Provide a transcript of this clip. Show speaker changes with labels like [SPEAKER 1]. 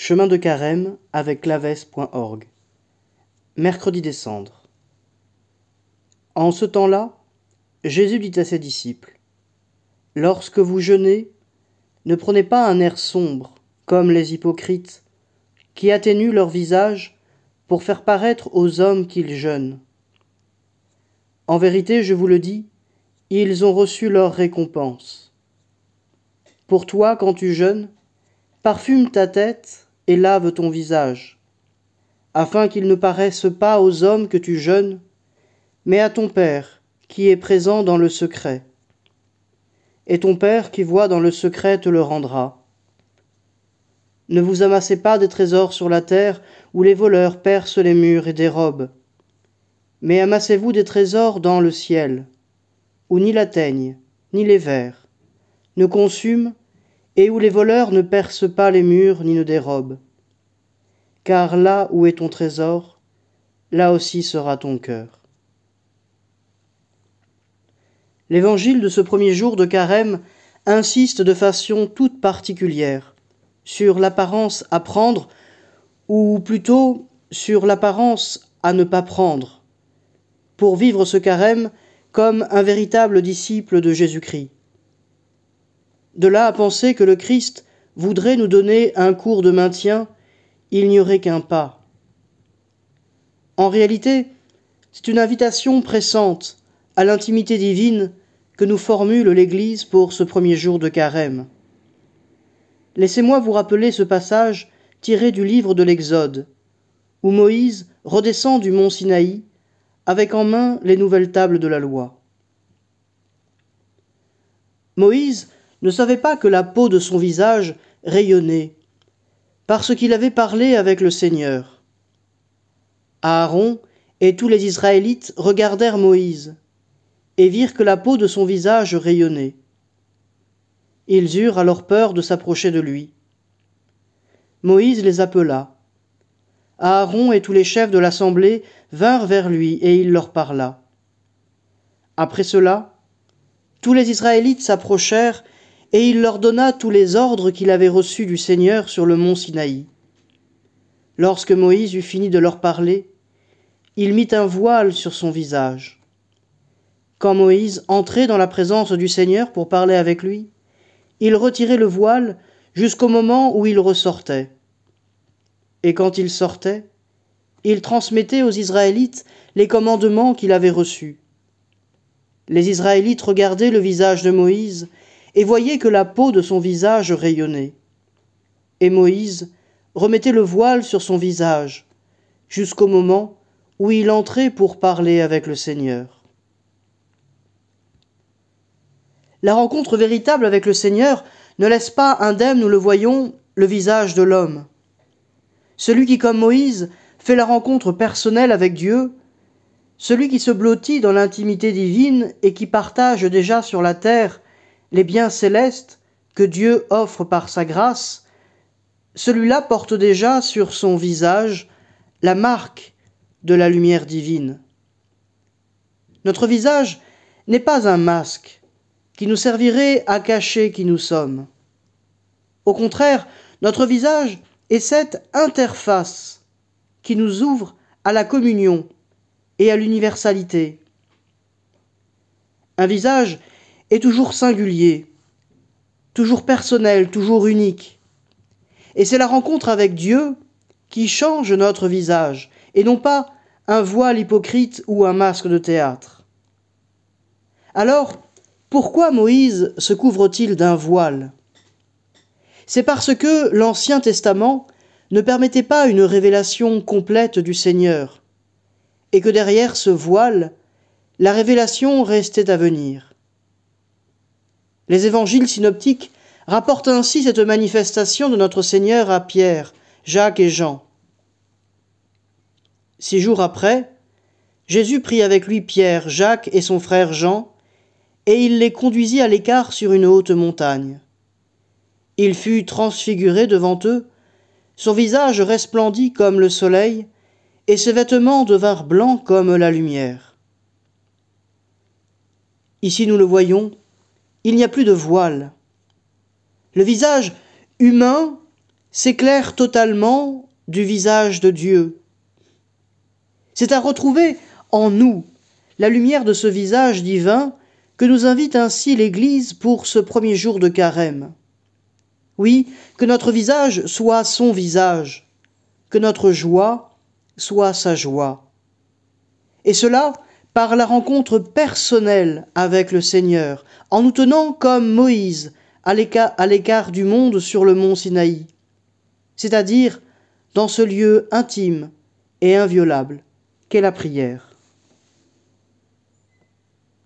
[SPEAKER 1] Chemin de Carême avec claves.org. Mercredi décembre. En ce temps-là, Jésus dit à ses disciples Lorsque vous jeûnez, ne prenez pas un air sombre, comme les hypocrites, qui atténuent leur visage pour faire paraître aux hommes qu'ils jeûnent. En vérité, je vous le dis, ils ont reçu leur récompense. Pour toi, quand tu jeûnes, parfume ta tête et lave ton visage, afin qu'il ne paraisse pas aux hommes que tu jeûnes, mais à ton Père qui est présent dans le secret. Et ton Père qui voit dans le secret te le rendra. Ne vous amassez pas des trésors sur la terre où les voleurs percent les murs et dérobent, mais amassez-vous des trésors dans le ciel, où ni la teigne, ni les vers ne consument, et où les voleurs ne percent pas les murs ni ne dérobent. Car là où est ton trésor, là aussi sera ton cœur. L'évangile de ce premier jour de carême insiste de façon toute particulière sur l'apparence à prendre, ou plutôt sur l'apparence à ne pas prendre, pour vivre ce carême comme un véritable disciple de Jésus-Christ. De là à penser que le Christ voudrait nous donner un cours de maintien, il n'y aurait qu'un pas. En réalité, c'est une invitation pressante à l'intimité divine que nous formule l'Église pour ce premier jour de carême. Laissez-moi vous rappeler ce passage tiré du livre de l'Exode, où Moïse redescend du mont Sinaï avec en main les nouvelles tables de la loi. Moïse ne savait pas que la peau de son visage rayonnait, parce qu'il avait parlé avec le Seigneur. Aaron et tous les Israélites regardèrent Moïse, et virent que la peau de son visage rayonnait. Ils eurent alors peur de s'approcher de lui. Moïse les appela. Aaron et tous les chefs de l'assemblée vinrent vers lui, et il leur parla. Après cela, tous les Israélites s'approchèrent et il leur donna tous les ordres qu'il avait reçus du Seigneur sur le mont Sinaï. Lorsque Moïse eut fini de leur parler, il mit un voile sur son visage. Quand Moïse entrait dans la présence du Seigneur pour parler avec lui, il retirait le voile jusqu'au moment où il ressortait. Et quand il sortait, il transmettait aux Israélites les commandements qu'il avait reçus. Les Israélites regardaient le visage de Moïse et voyait que la peau de son visage rayonnait. Et Moïse remettait le voile sur son visage, jusqu'au moment où il entrait pour parler avec le Seigneur. La rencontre véritable avec le Seigneur ne laisse pas indemne, nous le voyons, le visage de l'homme. Celui qui, comme Moïse, fait la rencontre personnelle avec Dieu, celui qui se blottit dans l'intimité divine et qui partage déjà sur la terre les biens célestes que Dieu offre par sa grâce, celui-là porte déjà sur son visage la marque de la lumière divine. Notre visage n'est pas un masque qui nous servirait à cacher qui nous sommes. Au contraire, notre visage est cette interface qui nous ouvre à la communion et à l'universalité. Un visage est toujours singulier, toujours personnel, toujours unique. Et c'est la rencontre avec Dieu qui change notre visage, et non pas un voile hypocrite ou un masque de théâtre. Alors, pourquoi Moïse se couvre-t-il d'un voile? C'est parce que l'Ancien Testament ne permettait pas une révélation complète du Seigneur, et que derrière ce voile, la révélation restait à venir. Les évangiles synoptiques rapportent ainsi cette manifestation de notre Seigneur à Pierre, Jacques et Jean. Six jours après, Jésus prit avec lui Pierre, Jacques et son frère Jean, et il les conduisit à l'écart sur une haute montagne. Il fut transfiguré devant eux, son visage resplendit comme le soleil, et ses vêtements devinrent blancs comme la lumière. Ici nous le voyons, il n'y a plus de voile. Le visage humain s'éclaire totalement du visage de Dieu. C'est à retrouver en nous la lumière de ce visage divin que nous invite ainsi l'Église pour ce premier jour de carême. Oui, que notre visage soit son visage, que notre joie soit sa joie. Et cela par la rencontre personnelle avec le Seigneur, en nous tenant comme Moïse à l'écart du monde sur le mont Sinaï, c'est-à-dire dans ce lieu intime et inviolable qu'est la prière.